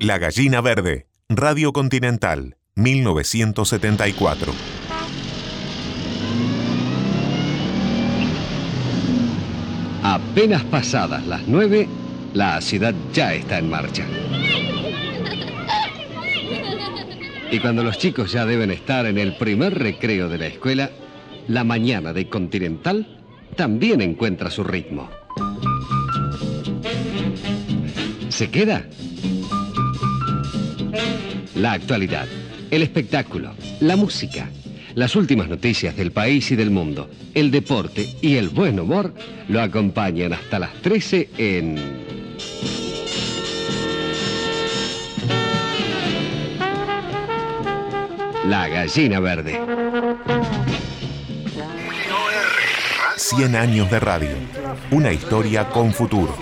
La Gallina Verde, Radio Continental, 1974. Apenas pasadas las nueve, la ciudad ya está en marcha. Y cuando los chicos ya deben estar en el primer recreo de la escuela, la mañana de Continental también encuentra su ritmo. ¿Se queda? La actualidad, el espectáculo, la música, las últimas noticias del país y del mundo, el deporte y el buen humor lo acompañan hasta las 13 en... La gallina verde. 100 años de radio. Una historia con futuro.